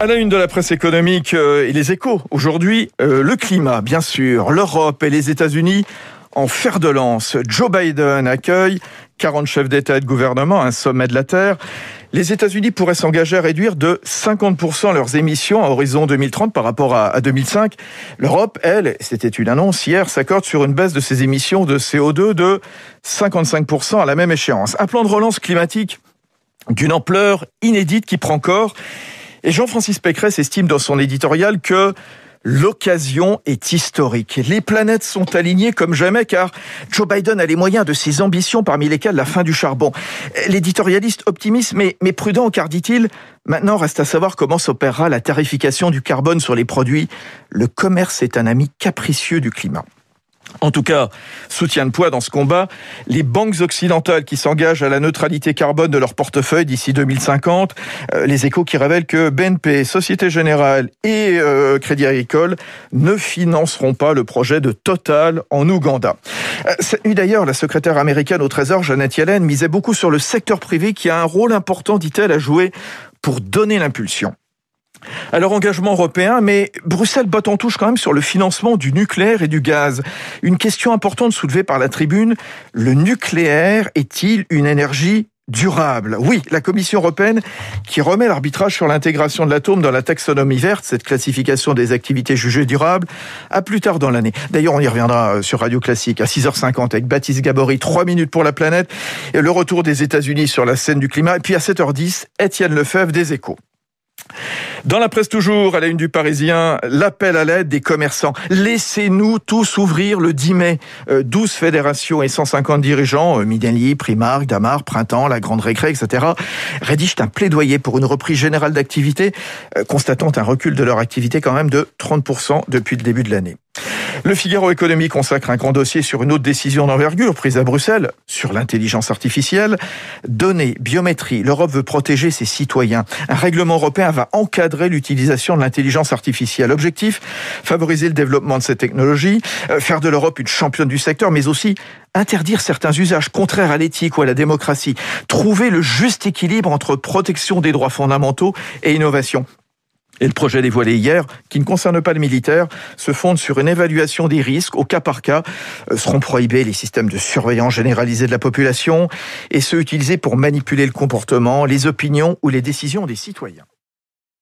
À la une de la presse économique euh, et les échos, aujourd'hui, euh, le climat, bien sûr, l'Europe et les États-Unis en fer de lance. Joe Biden accueille 40 chefs d'État et de gouvernement, un sommet de la Terre. Les États-Unis pourraient s'engager à réduire de 50% leurs émissions à horizon 2030 par rapport à 2005. L'Europe, elle, c'était une annonce hier, s'accorde sur une baisse de ses émissions de CO2 de 55% à la même échéance. Un plan de relance climatique d'une ampleur inédite qui prend corps et Jean-Francis Pécresse estime dans son éditorial que L'occasion est historique. Les planètes sont alignées comme jamais car Joe Biden a les moyens de ses ambitions parmi lesquelles la fin du charbon. L'éditorialiste optimiste mais, mais prudent car dit-il, maintenant reste à savoir comment s'opérera la tarification du carbone sur les produits. Le commerce est un ami capricieux du climat. En tout cas, soutien de poids dans ce combat, les banques occidentales qui s'engagent à la neutralité carbone de leur portefeuille d'ici 2050, euh, les échos qui révèlent que BNP, Société Générale et euh, Crédit Agricole ne financeront pas le projet de Total en Ouganda. Euh, d'ailleurs, la secrétaire américaine au Trésor, Janet Yellen, misait beaucoup sur le secteur privé qui a un rôle important, dit-elle, à jouer pour donner l'impulsion. Alors engagement européen, mais Bruxelles botte en touche quand même sur le financement du nucléaire et du gaz. Une question importante soulevée par la tribune, le nucléaire est-il une énergie durable? Oui, la Commission européenne qui remet l'arbitrage sur l'intégration de l'atome dans la taxonomie verte, cette classification des activités jugées durables, à plus tard dans l'année. D'ailleurs, on y reviendra euh, sur Radio Classique à 6h50 avec Baptiste Gabory, 3 minutes pour la planète, et le retour des États-Unis sur la scène du climat. Et puis à 7h10, Étienne Lefebvre des Échos. Dans la presse toujours, à la une du Parisien, l'appel à l'aide des commerçants. Laissez-nous tous ouvrir le 10 mai. 12 euh, fédérations et 150 dirigeants, euh, Mideli, Primark, Damar, Printemps, La Grande Récré, etc., rédigent un plaidoyer pour une reprise générale d'activité, euh, constatant un recul de leur activité quand même de 30% depuis le début de l'année. Le Figaro Économie consacre un grand dossier sur une autre décision d'envergure prise à Bruxelles sur l'intelligence artificielle. Données, biométrie, l'Europe veut protéger ses citoyens. Un règlement européen va encadrer l'utilisation de l'intelligence artificielle. Objectif, favoriser le développement de ces technologies, euh, faire de l'Europe une championne du secteur, mais aussi interdire certains usages contraires à l'éthique ou à la démocratie, trouver le juste équilibre entre protection des droits fondamentaux et innovation. Et le projet dévoilé hier, qui ne concerne pas le militaire, se fonde sur une évaluation des risques au cas par cas. Euh, seront prohibés les systèmes de surveillance généralisés de la population et ceux utilisés pour manipuler le comportement, les opinions ou les décisions des citoyens.